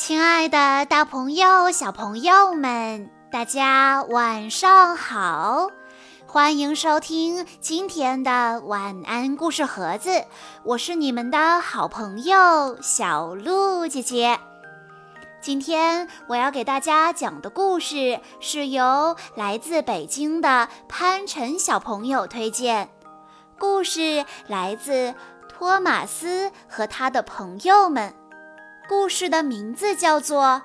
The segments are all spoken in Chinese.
亲爱的，大朋友、小朋友们，大家晚上好！欢迎收听今天的晚安故事盒子，我是你们的好朋友小鹿姐姐。今天我要给大家讲的故事是由来自北京的潘晨小朋友推荐，故事来自托马斯和他的朋友们。故事的名字叫做《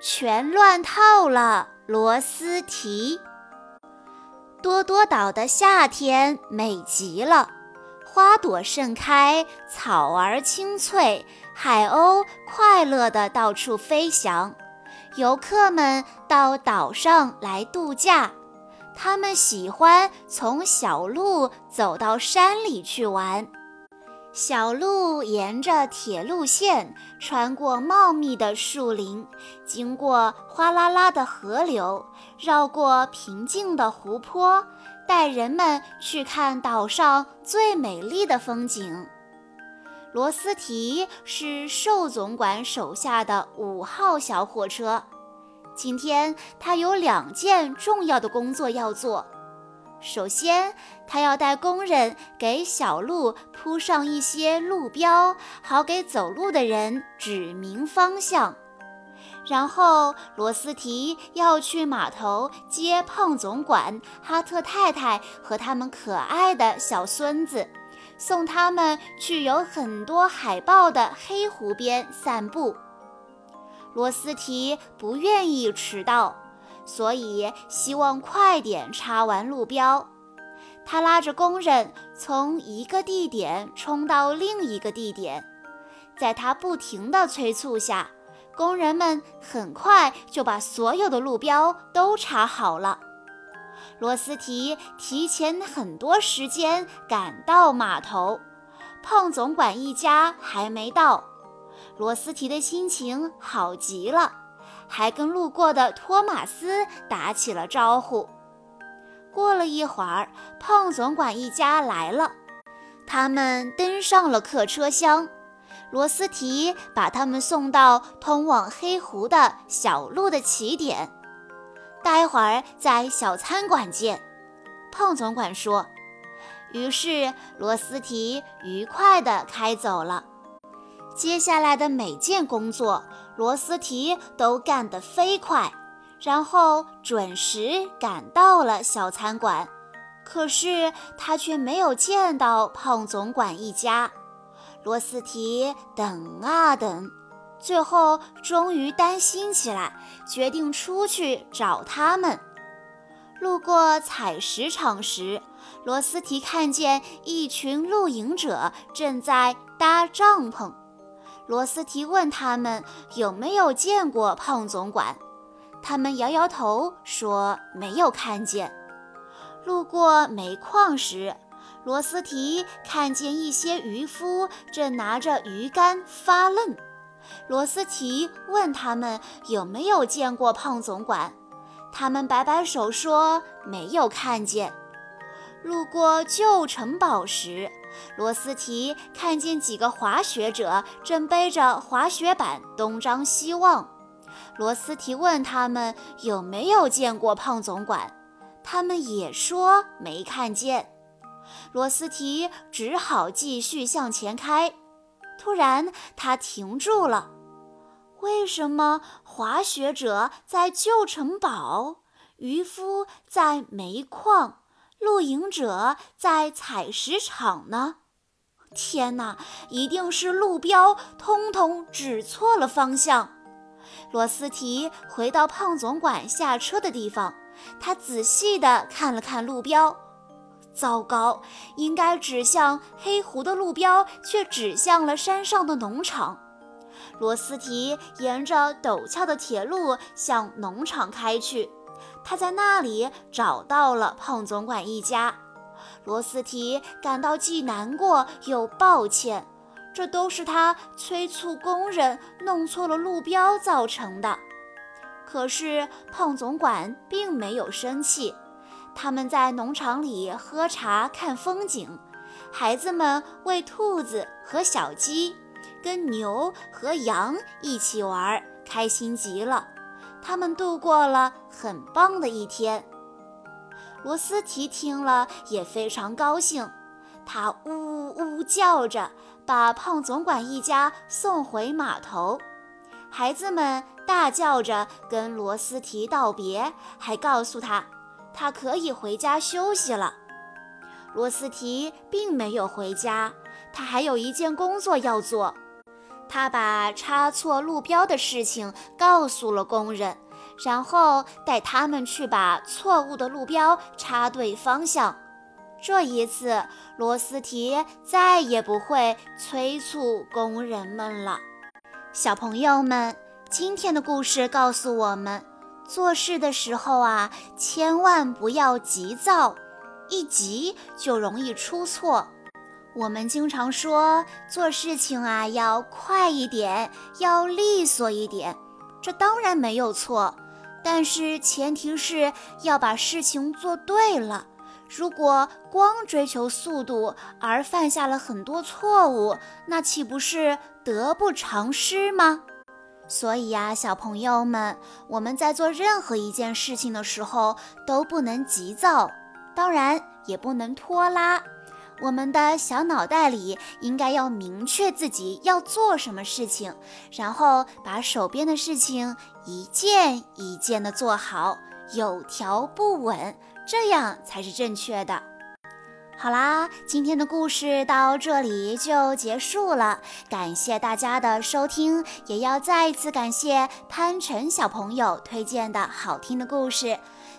全乱套了螺丝提》。多多岛的夏天美极了，花朵盛开，草儿青翠，海鸥快乐地到处飞翔。游客们到岛上来度假，他们喜欢从小路走到山里去玩。小路沿着铁路线，穿过茂密的树林，经过哗啦啦的河流，绕过平静的湖泊，带人们去看岛上最美丽的风景。罗斯提是寿总管手下的五号小火车，今天他有两件重要的工作要做。首先，他要带工人给小路铺上一些路标，好给走路的人指明方向。然后，罗斯提要去码头接胖总管、哈特太太和他们可爱的小孙子，送他们去有很多海豹的黑湖边散步。罗斯提不愿意迟到。所以希望快点插完路标。他拉着工人从一个地点冲到另一个地点，在他不停的催促下，工人们很快就把所有的路标都插好了。罗斯提提前很多时间赶到码头，胖总管一家还没到，罗斯提的心情好极了。还跟路过的托马斯打起了招呼。过了一会儿，胖总管一家来了，他们登上了客车厢。罗斯提把他们送到通往黑湖的小路的起点，待会儿在小餐馆见。胖总管说。于是罗斯提愉快地开走了。接下来的每件工作，罗斯提都干得飞快，然后准时赶到了小餐馆。可是他却没有见到胖总管一家。罗斯提等啊等，最后终于担心起来，决定出去找他们。路过采石场时，罗斯提看见一群露营者正在搭帐篷。罗斯提问他们有没有见过胖总管，他们摇摇头说没有看见。路过煤矿时，罗斯提看见一些渔夫正拿着鱼竿发愣。罗斯提问他们有没有见过胖总管，他们摆摆手说没有看见。路过旧城堡时，罗斯提看见几个滑雪者正背着滑雪板东张西望。罗斯提问他们有没有见过胖总管，他们也说没看见。罗斯提只好继续向前开。突然，他停住了。为什么滑雪者在旧城堡，渔夫在煤矿？露营者在采石场呢！天哪，一定是路标通通指错了方向。罗斯提回到胖总管下车的地方，他仔细地看了看路标。糟糕，应该指向黑湖的路标却指向了山上的农场。罗斯提沿着陡峭的铁路向农场开去。他在那里找到了胖总管一家，罗斯提感到既难过又抱歉，这都是他催促工人弄错了路标造成的。可是胖总管并没有生气，他们在农场里喝茶看风景，孩子们喂兔子和小鸡，跟牛和羊一起玩，开心极了。他们度过了很棒的一天。罗斯提听了也非常高兴，他呜呜叫着把胖总管一家送回码头。孩子们大叫着跟罗斯提道别，还告诉他他可以回家休息了。罗斯提并没有回家，他还有一件工作要做。他把插错路标的事情告诉了工人。然后带他们去把错误的路标插对方向。这一次，罗斯提再也不会催促工人们了。小朋友们，今天的故事告诉我们，做事的时候啊，千万不要急躁，一急就容易出错。我们经常说，做事情啊要快一点，要利索一点，这当然没有错。但是前提是要把事情做对了。如果光追求速度而犯下了很多错误，那岂不是得不偿失吗？所以呀，小朋友们，我们在做任何一件事情的时候都不能急躁，当然也不能拖拉。我们的小脑袋里应该要明确自己要做什么事情，然后把手边的事情一件一件的做好，有条不紊，这样才是正确的。好啦，今天的故事到这里就结束了，感谢大家的收听，也要再一次感谢潘晨小朋友推荐的好听的故事。